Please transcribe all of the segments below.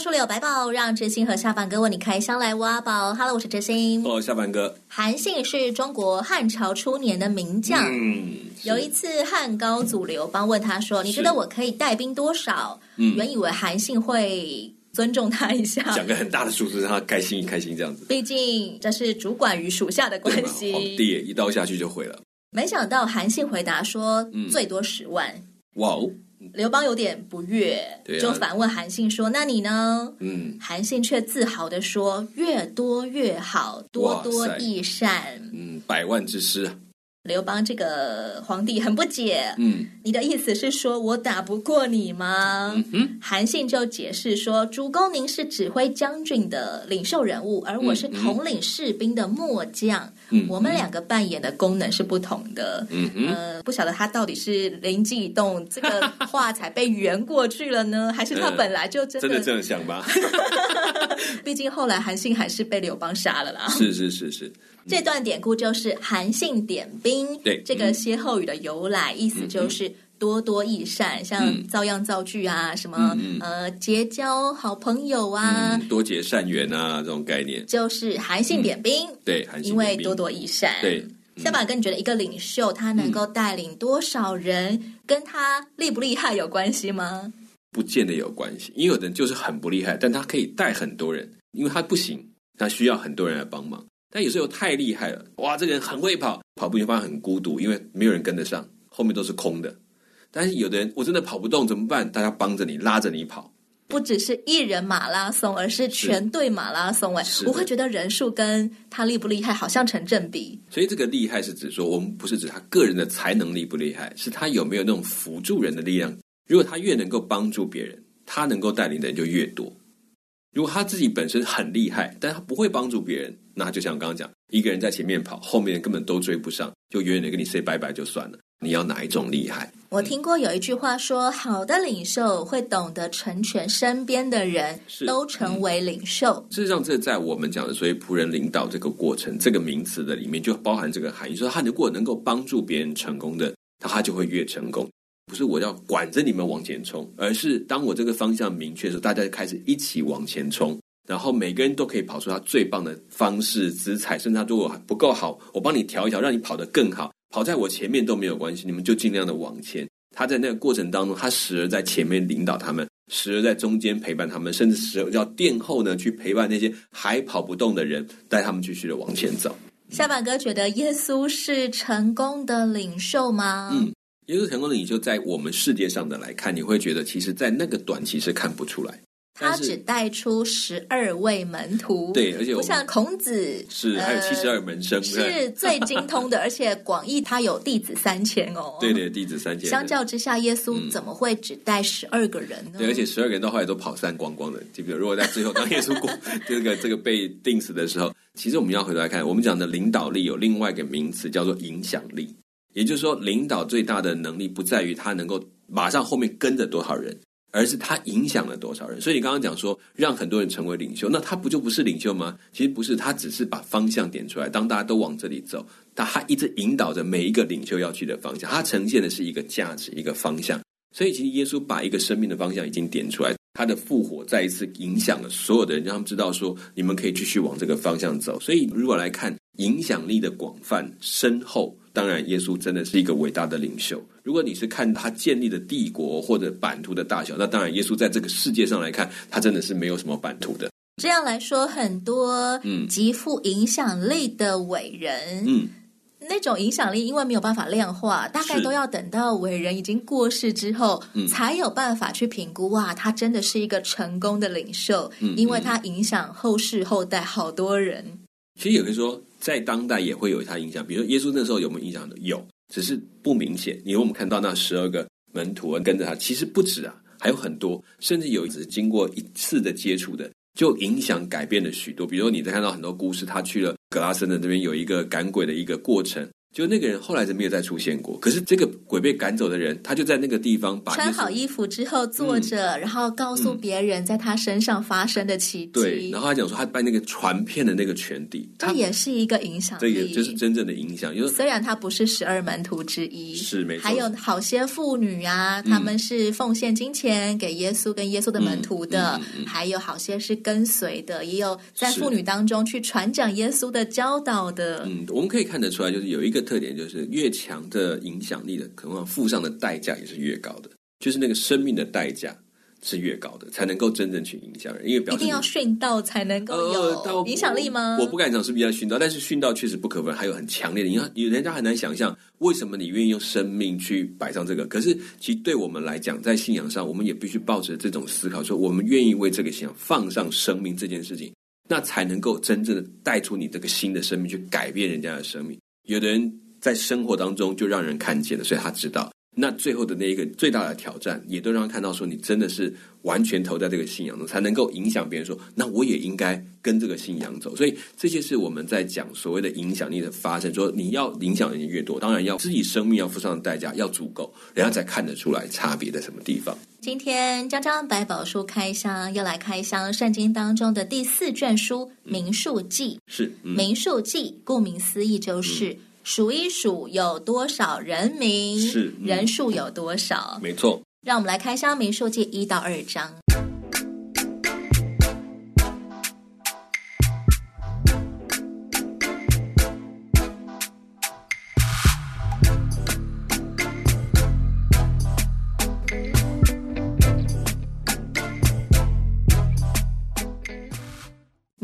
百宝书里有百宝，让知心和下凡哥为你开箱来挖宝。Hello，我是知心。Hello，下凡哥。韩信是中国汉朝初年的名将。嗯，有一次汉高祖刘邦问他说：“你觉得我可以带兵多少？”嗯，原以为韩信会尊重他一下，讲个很大的数字，让他开心一开心这样子。毕竟这是主管与属下的关系。皇帝一刀下去就毁了。没想到韩信回答说：“嗯，最多十万。”哇哦！刘邦有点不悦，啊、就反问韩信说：“那你呢？”嗯，韩信却自豪的说：“越多越好，多多益善。”嗯，百万之师。刘邦这个皇帝很不解，嗯，你的意思是说我打不过你吗？嗯哼，韩信就解释说，主公您是指挥将军的领袖人物，而我是统领士兵的末将，嗯，我们两个扮演的功能是不同的，嗯嗯，呃，不晓得他到底是灵机一动，这个话才被圆过去了呢，还是他本来就真的、呃、真的这样想吧？毕竟后来韩信还是被刘邦杀了啦。是是是是。这段典故就是韩信点兵，对这个歇后语的由来，意思就是多多益善，像造样造句啊，什么呃结交好朋友啊，多结善缘啊，这种概念，就是韩信点兵。对，韩信因为多多益善。对，下巴哥，你觉得一个领袖他能够带领多少人，跟他厉不厉害有关系吗？不见得有关系，因为有的人就是很不厉害，但他可以带很多人，因为他不行，他需要很多人来帮忙。但有时候太厉害了，哇！这个人很会跑，跑步你发现很孤独，因为没有人跟得上，后面都是空的。但是有的人我真的跑不动怎么办？大家帮着你，拉着你跑。不只是一人马拉松，而是全队马拉松。哎，我会觉得人数跟他厉不厉害好像成正比。所以这个厉害是指说，我们不是指他个人的才能厉不厉害，是他有没有那种辅助人的力量。如果他越能够帮助别人，他能够带领的人就越多。如果他自己本身很厉害，但他不会帮助别人，那就像我刚刚讲，一个人在前面跑，后面根本都追不上，就远远的跟你 say 拜拜就算了。你要哪一种厉害？我听过有一句话说，好的领袖会懂得成全身边的人，都成为领袖。事实上，这在我们讲的所谓仆人领导这个过程这个名词的里面，就包含这个含义，说他如果能够帮助别人成功的，那他就会越成功。不是我要管着你们往前冲，而是当我这个方向明确的时候，大家就开始一起往前冲，然后每个人都可以跑出他最棒的方式、姿彩，甚至他如果不够好，我帮你调一调，让你跑得更好，跑在我前面都没有关系，你们就尽量的往前。他在那个过程当中，他时而在前面领导他们，时而在中间陪伴他们，甚至时而要殿后呢去陪伴那些还跑不动的人，带他们继续的往前走。下板哥觉得耶稣是成功的领袖吗？嗯。耶稣成功的领袖，在我们世界上的来看，你会觉得，其实，在那个短期是看不出来。他只带出十二位门徒，对，而且不像孔子是还有七十二门生，是最精通的，而且广义他有弟子三千哦。对对，弟子三千。相较之下，耶稣怎么会只带十二个人呢？对，而且十二个人到后来都跑散光光的。记不记得？如果在最后当耶稣过 这个这个被钉死的时候，其实我们要回头来看，我们讲的领导力有另外一个名词叫做影响力。也就是说，领导最大的能力不在于他能够马上后面跟着多少人，而是他影响了多少人。所以你刚刚讲说让很多人成为领袖，那他不就不是领袖吗？其实不是，他只是把方向点出来，当大家都往这里走，但他一直引导着每一个领袖要去的方向，他呈现的是一个价值、一个方向。所以其实耶稣把一个生命的方向已经点出来，他的复活再一次影响了所有的人，让他们知道说你们可以继续往这个方向走。所以如果来看影响力的广泛深厚。当然，耶稣真的是一个伟大的领袖。如果你是看他建立的帝国或者版图的大小，那当然，耶稣在这个世界上来看，他真的是没有什么版图的。这样来说，很多嗯极富影响力的伟人，嗯，那种影响力因为没有办法量化，大概都要等到伟人已经过世之后，嗯，才有办法去评估。哇，他真的是一个成功的领袖，嗯，因为他影响后世后代好多人。其实有人说。在当代也会有他影响，比如说耶稣那时候有没有影响的？有，只是不明显。因为我们看到那十二个门徒跟着他，其实不止啊，还有很多，甚至有只经过一次的接触的，就影响改变了许多。比如说你在看到很多故事，他去了格拉森的那边有一个赶鬼的一个过程。就那个人后来就没有再出现过。可是这个鬼被赶走的人，他就在那个地方把穿好衣服之后坐着，嗯、然后告诉别人在他身上发生的奇迹。对，然后他讲说他拜那个传遍的那个权柄，这也是一个影响力。这也就是真正的影响。因为虽然他不是十二门徒之一，是没错。还有好些妇女啊，他们是奉献金钱给耶稣跟耶稣的门徒的，还有好些是跟随的，也有在妇女当中去传讲耶稣的教导的。嗯，我们可以看得出来，就是有一个。特点就是越强的影响力的，可能付上的代价也是越高的，就是那个生命的代价是越高的，才能够真正去影响人。因为表示一定要殉道才能够有影响力吗？呃、我，我不敢讲是不是要殉道，但是殉道确实不可分，还有很强烈的影响。有人家很难想象，为什么你愿意用生命去摆上这个？可是其实对我们来讲，在信仰上，我们也必须抱着这种思考，说我们愿意为这个信仰放上生命这件事情，那才能够真正的带出你这个新的生命，去改变人家的生命。有的人在生活当中就让人看见了，所以他知道，那最后的那一个最大的挑战，也都让他看到说，你真的是完全投在这个信仰中，才能够影响别人说，那我也应该跟这个信仰走。所以这些是我们在讲所谓的影响力的发生，说你要影响人越多，当然要自己生命要付上的代价要足够，人家才看得出来差别在什么地方。今天张张百宝书开箱要来开箱圣经当中的第四卷书《民数记》，是《民数记》，顾名思义就是数一数有多少人名，是人数有多少，没错。让我们来开箱《民数记》一到二章。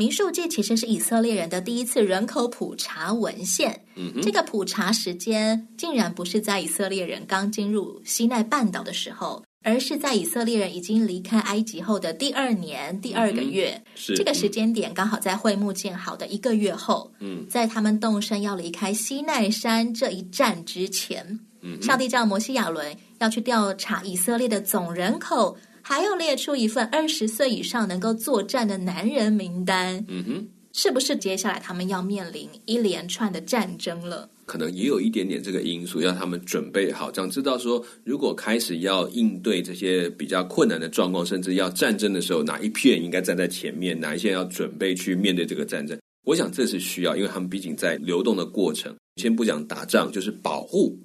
民数记其实是以色列人的第一次人口普查文献。嗯哼，这个普查时间竟然不是在以色列人刚进入西奈半岛的时候，而是在以色列人已经离开埃及后的第二年第二个月。这个时间点刚好在会幕建好的一个月后。嗯，在他们动身要离开西奈山这一站之前，嗯，上帝叫摩西亚伦要去调查以色列的总人口。还要列出一份二十岁以上能够作战的男人名单，嗯哼，是不是接下来他们要面临一连串的战争了？可能也有一点点这个因素，要他们准备好，这样知道说，如果开始要应对这些比较困难的状况，甚至要战争的时候，哪一批人应该站在前面，哪一些人要准备去面对这个战争？我想这是需要，因为他们毕竟在流动的过程，先不讲打仗，就是保护。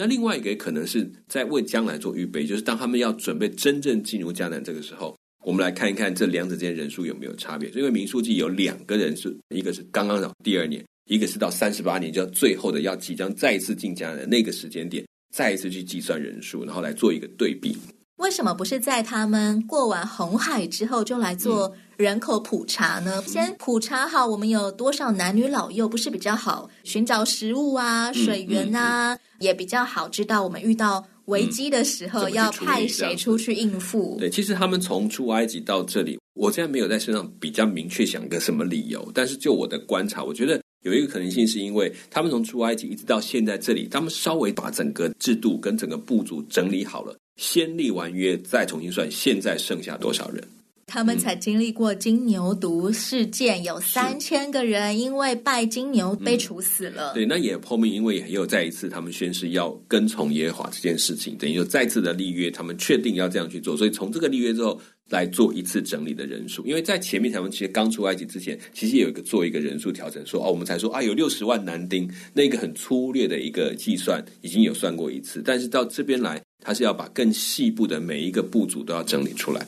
那另外一个可能是在为将来做预备，就是当他们要准备真正进入迦南这个时候，我们来看一看这两者之间人数有没有差别。因为民数记有两个人数，一个是刚刚到第二年，一个是到三十八年，就最后的要即将再一次进迦南那个时间点，再一次去计算人数，然后来做一个对比。为什么不是在他们过完红海之后就来做人口普查呢？嗯、先普查好我们有多少男女老幼，不是比较好寻找食物啊、水源啊，嗯嗯、也比较好知道我们遇到危机的时候要派谁出去应付。对，其实他们从出埃及到这里，我现在没有在身上比较明确想个什么理由，但是就我的观察，我觉得有一个可能性是因为他们从出埃及一直到现在这里，他们稍微把整个制度跟整个部族整理好了。先立完约，再重新算，现在剩下多少人？他们才经历过金牛犊事件，有三千个人因为拜金牛被处死了。嗯、对，那也后面因为也有再一次，他们宣誓要跟从耶和华这件事情，等于就再次的立约，他们确定要这样去做。所以从这个立约之后来做一次整理的人数，因为在前面他们其实刚出埃及之前，其实有一个做一个人数调整，说哦，我们才说啊有六十万男丁，那个很粗略的一个计算已经有算过一次，但是到这边来。他是要把更细部的每一个部族都要整理出来。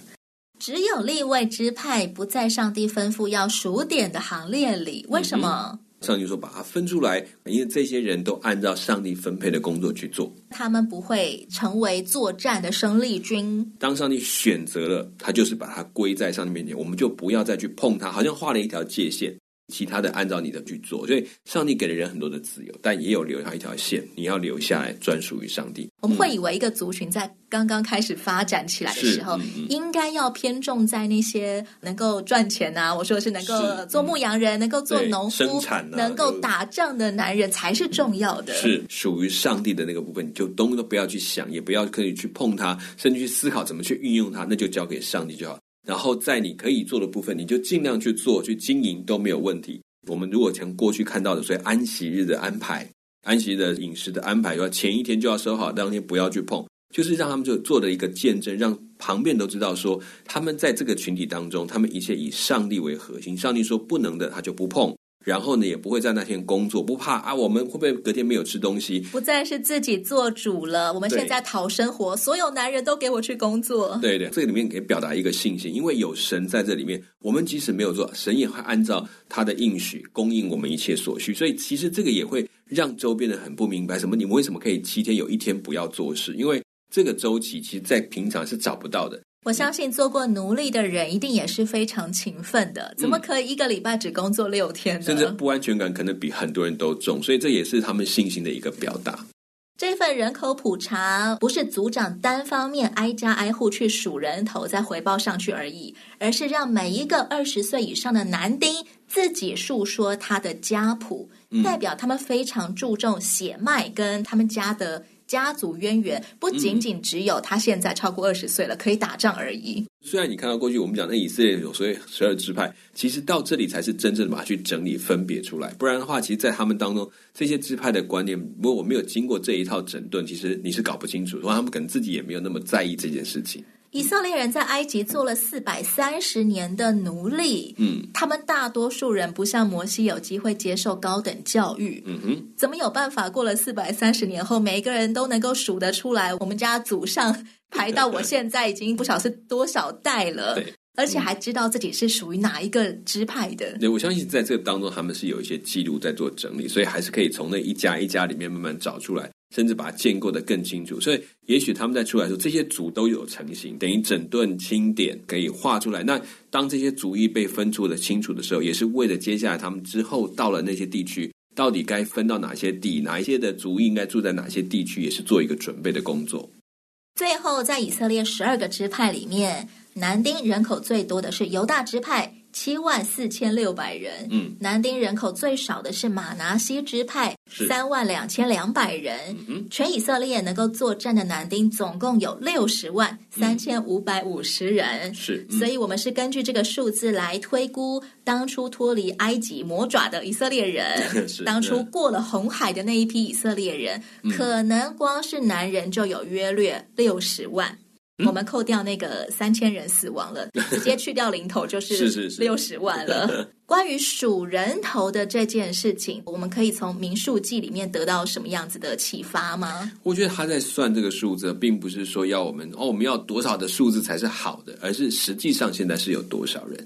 只有立位支派不在上帝吩咐要数点的行列里，为什么？嗯、上帝说把它分出来，因为这些人都按照上帝分配的工作去做，他们不会成为作战的生力军。当上帝选择了，他就是把它归在上帝面前，我们就不要再去碰它，好像画了一条界限。其他的按照你的去做，所以上帝给了人很多的自由，但也有留下一条线，你要留下来专属于上帝。我们会以为一个族群在刚刚开始发展起来的时候，应该要偏重在那些能够赚钱啊，我说的是能够做牧羊人、嗯、能够做农夫、生产、啊、能够打仗的男人才是重要的。是属于上帝的那个部分，你就东都不要去想，也不要刻意去碰它，甚至去思考怎么去运用它，那就交给上帝就好。然后在你可以做的部分，你就尽量去做，去经营都没有问题。我们如果从过去看到的，所以安息日的安排、安息的饮食的安排，要前一天就要收好，当天不要去碰，就是让他们就做的一个见证，让旁边都知道说，他们在这个群体当中，他们一切以上帝为核心，上帝说不能的，他就不碰。然后呢，也不会在那天工作，不怕啊。我们会不会隔天没有吃东西？不再是自己做主了。我们现在讨生活，所有男人都给我去工作。对对，这里面可以表达一个信心，因为有神在这里面，我们即使没有做，神也会按照他的应许供应我们一切所需。所以其实这个也会让周边的很不明白，什么你们为什么可以七天有一天不要做事？因为这个周期其实在平常是找不到的。我相信做过奴隶的人一定也是非常勤奋的，怎么可以一个礼拜只工作六天呢？甚至不安全感可能比很多人都重，所以这也是他们信心的一个表达。这份人口普查不是组长单方面挨家挨户去数人头再回报上去而已，而是让每一个二十岁以上的男丁自己述说他的家谱，代表他们非常注重血脉跟他们家的。家族渊源不仅仅只有他现在超过二十岁了，可以打仗而已。虽然你看到过去我们讲那以色列有所以十二支派，其实到这里才是真正的把它去整理分别出来。不然的话，其实，在他们当中这些支派的观念，如果我没有经过这一套整顿，其实你是搞不清楚。说他们可能自己也没有那么在意这件事情。以色列人在埃及做了四百三十年的奴隶，嗯，他们大多数人不像摩西有机会接受高等教育，嗯哼，怎么有办法过了四百三十年后，每一个人都能够数得出来？我们家祖上排到我现在已经不晓是多少代了，对，而且还知道自己是属于哪一个支派的。对，我相信在这个当中，他们是有一些记录在做整理，所以还是可以从那一家一家里面慢慢找出来。甚至把它建构得更清楚，所以也许他们在出来的时候，这些族都有成型，等于整顿清点可以画出来。那当这些族裔被分出的清楚的时候，也是为了接下来他们之后到了那些地区，到底该分到哪些地，哪一些的族裔应该住在哪些地区，也是做一个准备的工作。最后，在以色列十二个支派里面，南丁人口最多的是犹大支派。七万四千六百人，嗯，男丁人口最少的是马拿西支派，三万两千两百人，嗯，全以色列能够作战的男丁总共有六十万三千五百五十人，是，所以我们是根据这个数字来推估当初脱离埃及魔爪的以色列人，是，当初过了红海的那一批以色列人，可能光是男人就有约略六十万。我们扣掉那个三千人死亡了，直接去掉零头就是六十万了。是是是关于数人头的这件事情，我们可以从民数记里面得到什么样子的启发吗？我觉得他在算这个数字，并不是说要我们哦，我们要多少的数字才是好的，而是实际上现在是有多少人，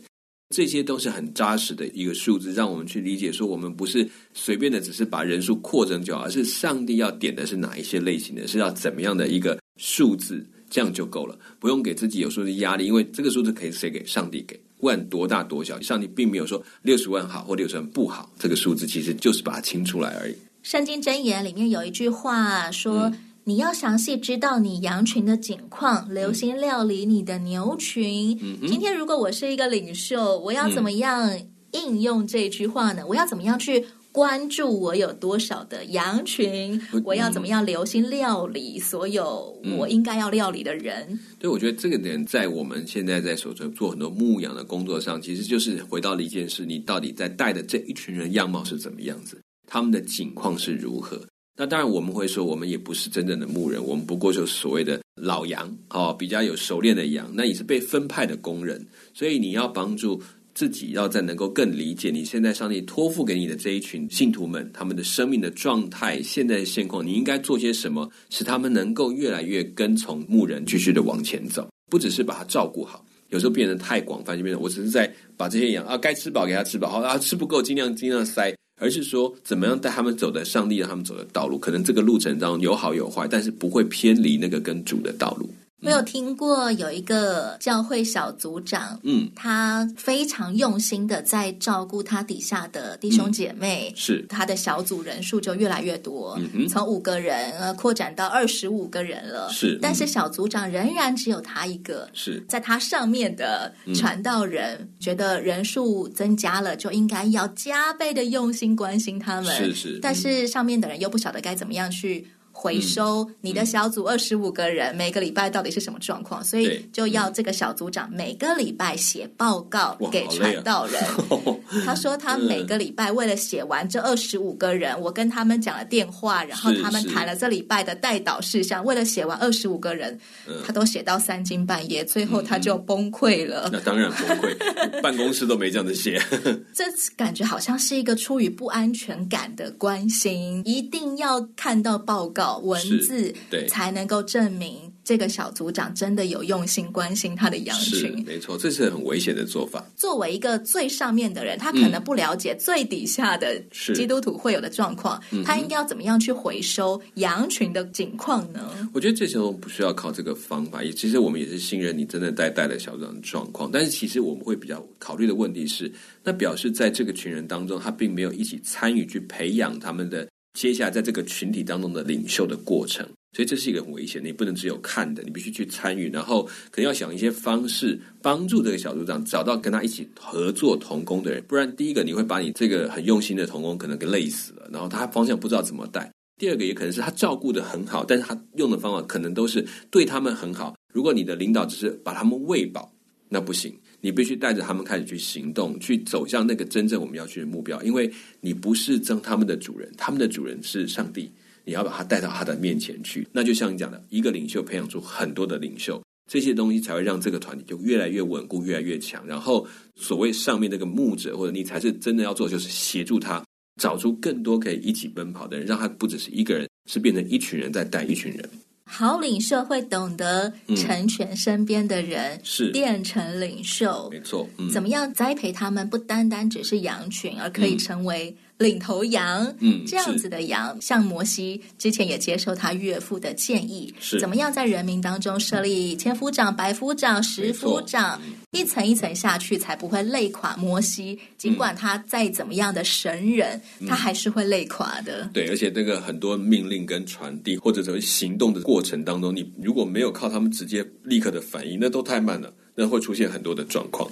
这些都是很扎实的一个数字，让我们去理解说，我们不是随便的只是把人数扩增就好，而是上帝要点的是哪一些类型的，是要怎么样的一个数字。这样就够了，不用给自己有数字压力，因为这个数字可以谁给？上帝给，不管多大多小，上帝并没有说六十万好或六十万不好，这个数字其实就是把它清出来而已。圣经箴言里面有一句话说：“嗯、你要详细知道你羊群的景况，留心料理你的牛群。嗯”今天如果我是一个领袖，我要怎么样应用这句话呢？我要怎么样去？关注我有多少的羊群，我要怎么样留心料理所有我应该要料理的人？嗯、对，我觉得这个点在我们现在在所做做很多牧养的工作上，其实就是回到了一件事：你到底在带的这一群人样貌是怎么样子？他们的景况是如何？那当然，我们会说，我们也不是真正的牧人，我们不过就是所谓的老羊哦，比较有熟练的羊，那也是被分派的工人，所以你要帮助。自己要再能够更理解你现在上帝托付给你的这一群信徒们，他们的生命的状态、现在的现况，你应该做些什么，使他们能够越来越跟从牧人继续的往前走，不只是把他照顾好，有时候变得太广泛，就变成我只是在把这些羊啊该吃饱给他吃饱，好啊吃不够尽量尽量塞，而是说怎么样带他们走的上帝让他们走的道路，可能这个路程当中有好有坏，但是不会偏离那个跟主的道路。我有听过有一个教会小组长，嗯，他非常用心的在照顾他底下的弟兄姐妹，嗯、是。他的小组人数就越来越多，嗯，从五个人呃扩展到二十五个人了，是，但是小组长仍然只有他一个，是。在他上面的传道人、嗯、觉得人数增加了，就应该要加倍的用心关心他们，是是，但是上面的人又不晓得该怎么样去。回收你的小组二十五个人、嗯、每个礼拜到底是什么状况，所以就要这个小组长每个礼拜写报告给传道人。啊、他说他每个礼拜为了写完这二十五个人，我跟他们讲了电话，然后他们谈了这礼拜的带导事项，为了写完二十五个人，他都写到三更半夜，最后他就崩溃了。那当然崩溃，办公室都没这样子写。这感觉好像是一个出于不安全感的关心，一定要看到报告文字，对，才能够证明这个小组长真的有用心关心他的羊群。没错，这是很危险的做法。作为一个最上面的人，他可能不了解最底下的基督徒会有的状况，他应该要怎么样去回收羊群的景况呢？我觉得这时候不需要靠这个方法，也其实我们也是信任你真的带带了小组长的状况，但是其实我们会比较考虑的问题是，那表示在这个群人当中，他并没有一起参与去培养他们的接下来在这个群体当中的领袖的过程，所以这是一个很危险。你不能只有看的，你必须去参与，然后可能要想一些方式帮助这个小组长找到跟他一起合作同工的人，不然第一个你会把你这个很用心的同工可能给累死了，然后他方向不知道怎么带。第二个也可能是他照顾得很好，但是他用的方法可能都是对他们很好。如果你的领导只是把他们喂饱，那不行。你必须带着他们开始去行动，去走向那个真正我们要去的目标。因为你不是争他们的主人，他们的主人是上帝。你要把他带到他的面前去。那就像你讲的，一个领袖培养出很多的领袖，这些东西才会让这个团体就越来越稳固，越来越强。然后所谓上面那个牧者或者你才是真的要做，就是协助他。找出更多可以一起奔跑的人，让他不只是一个人，是变成一群人在带一群人。好领袖会懂得成全身边的人，嗯、是变成领袖，没错。嗯、怎么样栽培他们？不单单只是羊群，而可以成为。领头羊，嗯，这样子的羊，像摩西之前也接受他岳父的建议，是怎么样在人民当中设立千夫长、百夫长、十夫长，一层一层下去，才不会累垮摩西。尽管他再怎么样的神人，他还是会累垮的。对，而且那个很多命令跟传递，或者说行动的过程当中，你如果没有靠他们直接立刻的反应，那都太慢了，那会出现很多的状况。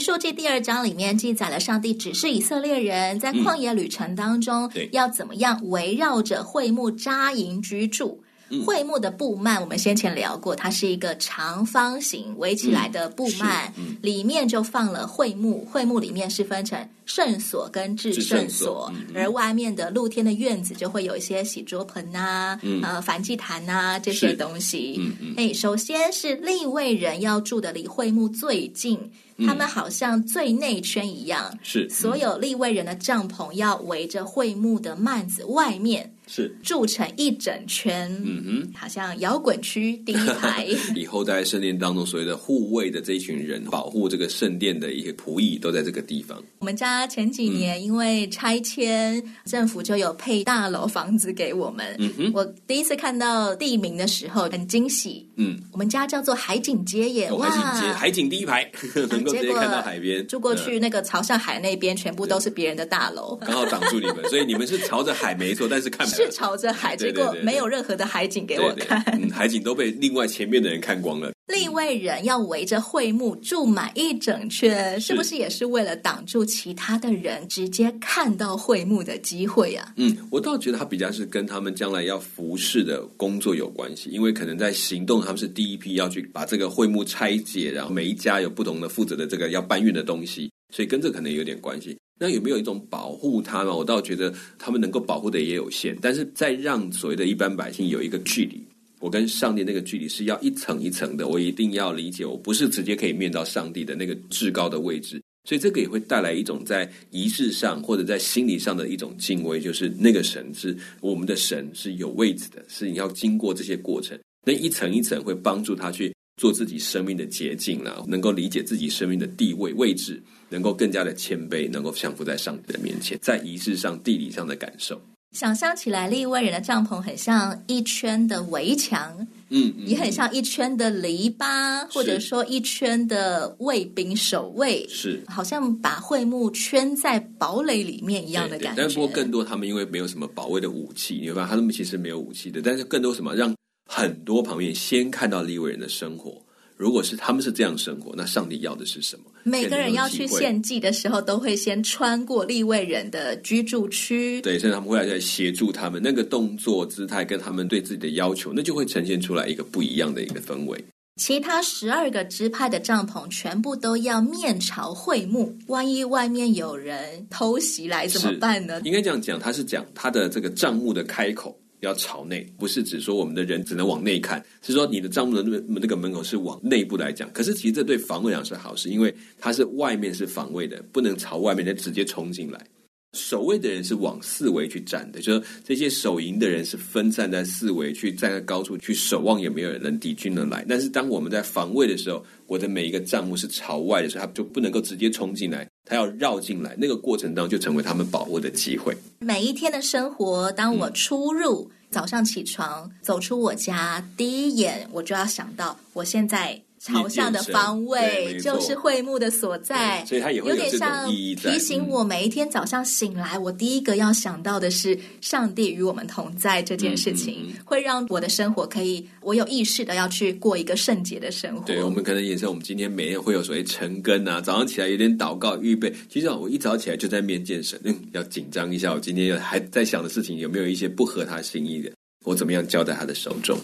民数记第二章里面记载了上帝指示以色列人在旷野旅程当中要怎么样围绕着会幕扎营居住。会幕的布幔，我们先前聊过，它是一个长方形围起来的布幔，嗯嗯、里面就放了桧木。桧木里面是分成圣所跟至圣所，嗯、而外面的露天的院子就会有一些洗桌盆啊、嗯、呃梵祭坛啊这些东西。哎、嗯嗯，首先是立位人要住的离桧木最近，嗯、他们好像最内圈一样，是、嗯、所有立位人的帐篷要围着会幕的幔子外面。是筑成一整圈，嗯哼，好像摇滚区第一排。以后在圣殿当中，所谓的护卫的这一群人，保护这个圣殿的一些仆役，都在这个地方。我们家前几年因为拆迁，嗯、政府就有配大楼房子给我们。嗯哼，我第一次看到地名的时候很惊喜。嗯，我们家叫做海景街耶，哇，海景街，海景第一排，能够直接看到海边。住过去那个朝向海那边，全部都是别人的大楼，刚好挡住你们，所以你们是朝着海没错，但是看不。是朝着海，结果没有任何的海景给我看。对对对，嗯，海景都被另外前面的人看光了。另外人要围着会幕住满一整圈，是，是不是也是为了挡住其他的人直接看到会幕的机会啊？嗯，我倒觉得他比较是跟他们将来要服侍的工作有关系，因为可能在行动，他们是第一批要去把这个会幕拆解，然后每一家有不同的负责的这个要搬运的东西，所以跟这可能有点关系。那有没有一种保护他呢？我倒觉得他们能够保护的也有限，但是在让所谓的一般百姓有一个距离，我跟上帝那个距离是要一层一层的，我一定要理解，我不是直接可以面到上帝的那个至高的位置，所以这个也会带来一种在仪式上或者在心理上的一种敬畏，就是那个神是我们的神是有位置的，是你要经过这些过程，那一层一层会帮助他去做自己生命的捷径了，能够理解自己生命的地位位置。能够更加的谦卑，能够降服在上帝的面前，在仪式上、地理上的感受。想象起来，利未人的帐篷很像一圈的围墙，嗯，也很像一圈的篱笆，或者说一圈的卫兵守卫，是好像把会幕圈在堡垒里面一样的感觉。但是不过更多，他们因为没有什么保卫的武器，你会发现他们其实没有武器的。但是更多什么，让很多旁边先看到利未人的生活。如果是他们是这样生活，那上帝要的是什么？每个人要去献祭的时候，都会先穿过立位人的居住区。对，所以他们会来在协助他们，那个动作姿态跟他们对自己的要求，那就会呈现出来一个不一样的一个氛围。其他十二个支派的帐篷全部都要面朝会幕，万一外面有人偷袭来怎么办呢？应该这样讲，他是讲他的这个帐幕的开口。要朝内，不是指说我们的人只能往内看，是说你的帐幕的那那个门口是往内部来讲。可是其实这对防卫来讲是好事，因为它是外面是防卫的，不能朝外面再直接冲进来。守卫的人是往四围去站的，就是这些守营的人是分散在四围去站在高处去守望，有没有人能敌军能来。但是当我们在防卫的时候，我的每一个帐幕是朝外的时候，他就不能够直接冲进来，他要绕进来。那个过程当中就成为他们保护的机会。每一天的生活，当我出入，嗯、早上起床走出我家，第一眼我就要想到，我现在。朝向的方位就是会幕的所在，所以它也会有，有点像提醒我每一天早上醒来，嗯、我第一个要想到的是上帝与我们同在这件事情，嗯嗯、会让我的生活可以我有意识的要去过一个圣洁的生活。对，我们可能也是我们今天每天会有所谓晨更啊，早上起来有点祷告预备。其实我一早起来就在面见神，嗯，要紧张一下，我今天还在想的事情有没有一些不合他心意的，我怎么样交在他的手中。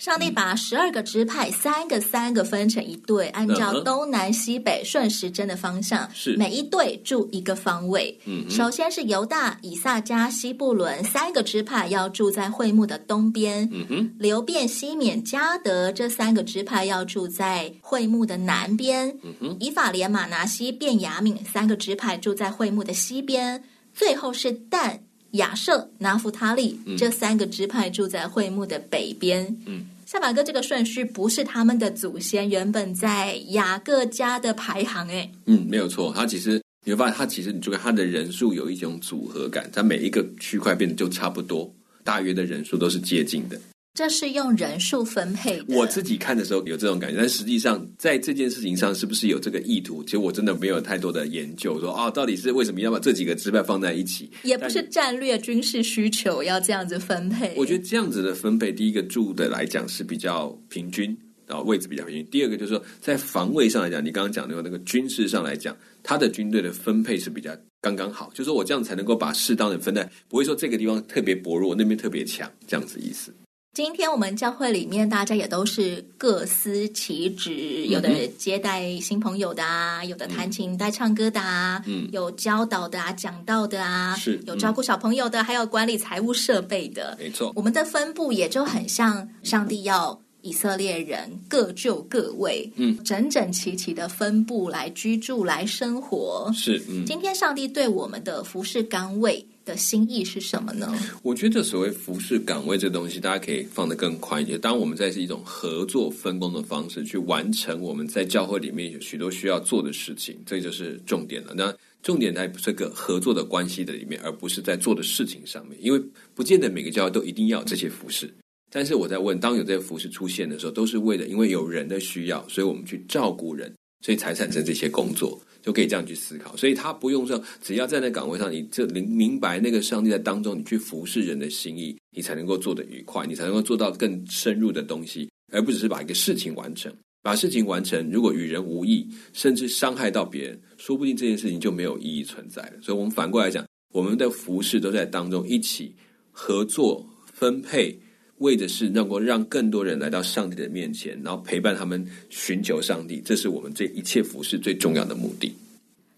上帝把十二个支派三个三个分成一队，按照东南西北顺时针的方向，是每一队住一个方位。嗯，首先是犹大、以萨迦、西布伦三个支派要住在会幕的东边。嗯哼，流变、西缅、加德这三个支派要住在会幕的南边。嗯哼，以法莲、马拿西、便雅敏三个支派住在会幕的西边。最后是但。亚舍、拿弗他利、嗯、这三个支派住在会幕的北边。嗯，下巴哥这个顺序不是他们的祖先原本在雅各家的排行哎。嗯，没有错，他其实你会发现，他其实你就看他的人数有一种组合感，他每一个区块变得就差不多，大约的人数都是接近的。这是用人数分配的。我自己看的时候有这种感觉，但实际上在这件事情上是不是有这个意图？其实我真的没有太多的研究，说啊，到底是为什么要把这几个支派放在一起？也不是战略军事需求要这样子分配。我觉得这样子的分配，第一个住的来讲是比较平均，然后位置比较平均。第二个就是说，在防卫上来讲，你刚刚讲的那个军事上来讲，他的军队的分配是比较刚刚好，就是说我这样才能够把适当的分在，不会说这个地方特别薄弱，那边特别强，这样子意思。今天我们教会里面，大家也都是各司其职，有的接待新朋友的啊，有的弹琴带唱歌的啊，嗯，有教导的啊，讲道的啊，是有照顾小朋友的，还有管理财务设备的，没错。我们的分布也就很像上帝要以色列人各就各位，嗯，整整齐齐的分布来居住来生活。是，嗯，今天上帝对我们的服饰岗位的心意是什么呢？我觉得所谓服饰岗位这东西，大家可以放得更宽一些。当我们在是一种合作分工的方式去完成我们在教会里面有许多需要做的事情，这就是重点了。那重点在这个合作的关系的里面，而不是在做的事情上面。因为不见得每个教会都一定要这些服事。但是我在问，当有这些服饰出现的时候，都是为了因为有人的需要，所以我们去照顾人，所以才产生这些工作。就可以这样去思考，所以他不用说，只要站在岗位上，你这明明白那个上帝在当中，你去服侍人的心意，你才能够做得愉快，你才能够做到更深入的东西，而不只是把一个事情完成。把事情完成，如果与人无益，甚至伤害到别人，说不定这件事情就没有意义存在了。所以，我们反过来讲，我们的服侍都在当中一起合作分配。为的是能够让更多人来到上帝的面前，然后陪伴他们寻求上帝，这是我们这一切服饰最重要的目的。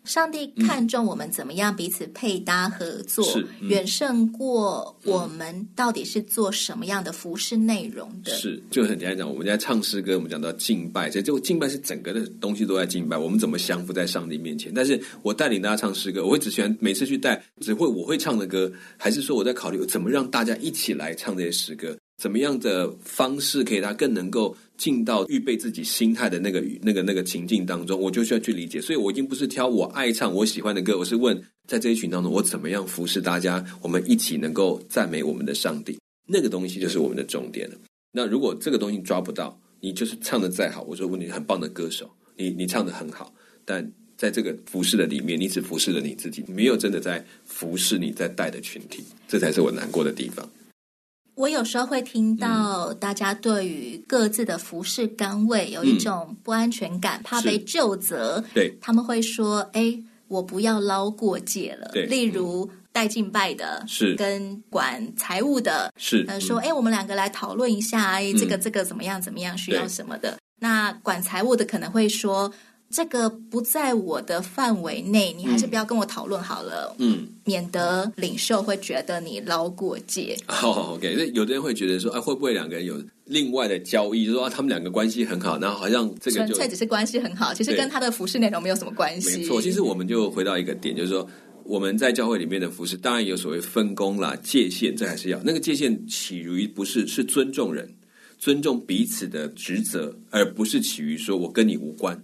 上帝看重我们怎么样彼此配搭合作，嗯、远胜过我们到底是做什么样的服饰内容的。是，就很简单讲，我们在唱诗歌，我们讲到敬拜，所以这个敬拜是整个的东西都在敬拜。我们怎么降服在上帝面前？但是我带领大家唱诗歌，我会只喜欢每次去带只会我会唱的歌，还是说我在考虑怎么让大家一起来唱这些诗歌？怎么样的方式可以他更能够进到预备自己心态的那个那个那个情境当中，我就需要去理解。所以我已经不是挑我爱唱我喜欢的歌，我是问在这一群当中，我怎么样服侍大家，我们一起能够赞美我们的上帝。那个东西就是我们的重点了。那如果这个东西抓不到，你就是唱的再好，我说问你很棒的歌手，你你唱得很好，但在这个服侍的里面，你只服侍了你自己，没有真的在服侍你在带的群体，这才是我难过的地方。我有时候会听到大家对于各自的服侍岗位有一种不安全感，嗯、怕被究责。对，他们会说：“哎，我不要捞过界了。”对，例如带敬拜的，是跟管财务的，是呃说：“哎，我们两个来讨论一下，哎，这个这个怎么样怎么样，需要什么的。”那管财务的可能会说。这个不在我的范围内，你还是不要跟我讨论好了，嗯，免得领袖会觉得你捞过界。好、oh，OK，那有的人会觉得说，啊，会不会两个人有另外的交易？就是、说、啊、他们两个关系很好，那好像这个纯粹只是关系很好，其实跟他的服饰内容没有什么关系。没错，其实我们就回到一个点，就是说我们在教会里面的服饰，当然有所谓分工啦、界限，这还是要那个界限起于不是是尊重人、尊重彼此的职责，而不是起于说我跟你无关。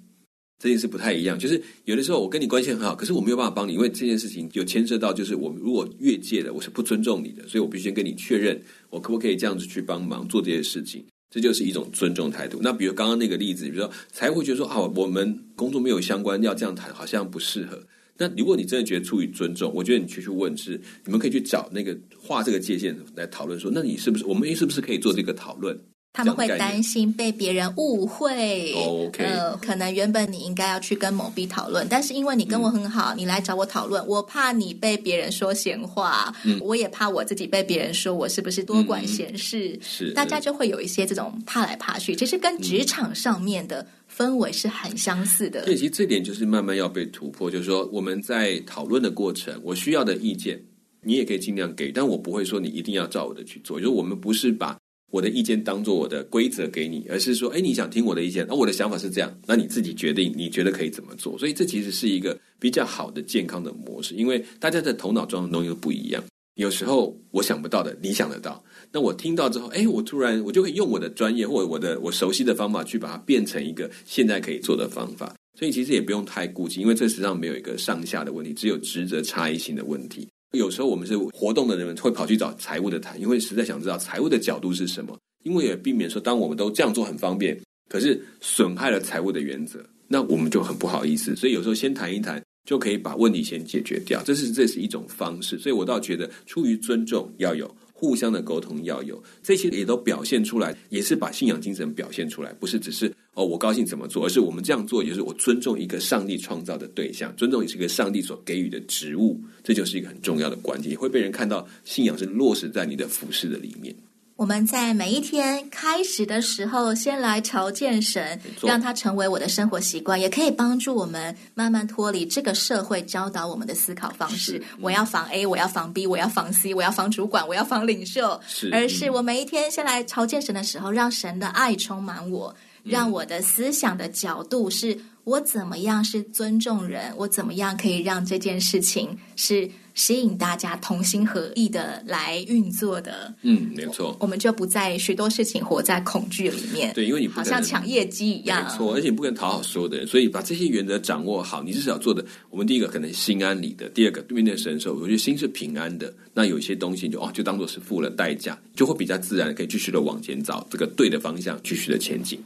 这件事不太一样，就是有的时候我跟你关系很好，可是我没有办法帮你，因为这件事情有牵涉到，就是我如果越界了，我是不尊重你的，所以我必须先跟你确认，我可不可以这样子去帮忙做这些事情，这就是一种尊重态度。那比如刚刚那个例子，比如说才会觉得说啊，我们工作没有相关，要这样谈好像不适合。那如果你真的觉得出于尊重，我觉得你去去问是，你们可以去找那个画这个界限来讨论说，那你是不是我们是不是可以做这个讨论？他们会担心被别人误会，OK，呃，可能原本你应该要去跟某 B 讨论，但是因为你跟我很好，嗯、你来找我讨论，我怕你被别人说闲话，嗯、我也怕我自己被别人说我是不是多管闲事，嗯、是大家就会有一些这种怕来怕去，其实跟职场上面的氛围是很相似的。对，其实这点就是慢慢要被突破，就是说我们在讨论的过程，我需要的意见，你也可以尽量给，但我不会说你一定要照我的去做，就是我们不是把。我的意见当做我的规则给你，而是说，哎，你想听我的意见，那我的想法是这样，那你自己决定，你觉得可以怎么做？所以这其实是一个比较好的健康的模式，因为大家的头脑装的东西都不一样。有时候我想不到的，你想得到。那我听到之后，哎，我突然我就会用我的专业或者我的我熟悉的方法去把它变成一个现在可以做的方法。所以其实也不用太顾忌，因为这实际上没有一个上下的问题，只有职责差异性的问题。有时候我们是活动的人会跑去找财务的谈，因为实在想知道财务的角度是什么。因为也避免说，当我们都这样做很方便，可是损害了财务的原则，那我们就很不好意思。所以有时候先谈一谈，就可以把问题先解决掉。这是这是一种方式。所以我倒觉得，出于尊重要有。互相的沟通要有，这些也都表现出来，也是把信仰精神表现出来，不是只是哦我高兴怎么做，而是我们这样做，也是我尊重一个上帝创造的对象，尊重也是一个上帝所给予的职务，这就是一个很重要的关键，也会被人看到信仰是落实在你的服饰的里面。我们在每一天开始的时候，先来朝见神，让它成为我的生活习惯，也可以帮助我们慢慢脱离这个社会教导我们的思考方式。我要防 A，我要防 B，我要防 C，我要防主管，我要防领袖。是，而是我每一天先来朝见神的时候，让神的爱充满我，让我的思想的角度是我怎么样是尊重人，我怎么样可以让这件事情是。吸引大家同心合意的来运作的，嗯，没错，我们就不在许多事情活在恐惧里面。对，因为你好像抢业绩一样，没错，而且你不可能讨好所有的人，所以把这些原则掌握好，你至少做的。我们第一个可能心安理得，第二个面对神的时候，我觉得心是平安的。那有一些东西就哦，就当做是付了代价，就会比较自然可以继续的往前找这个对的方向，继续的前进。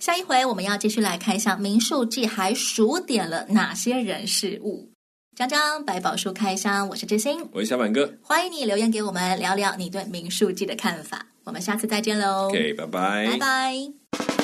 下一回我们要继续来看一下民数记还数点了哪些人事物。张张百宝书开箱，我是知心，我是小满哥，欢迎你留言给我们聊聊你对民数记的看法。我们下次再见喽，OK，拜拜，拜拜。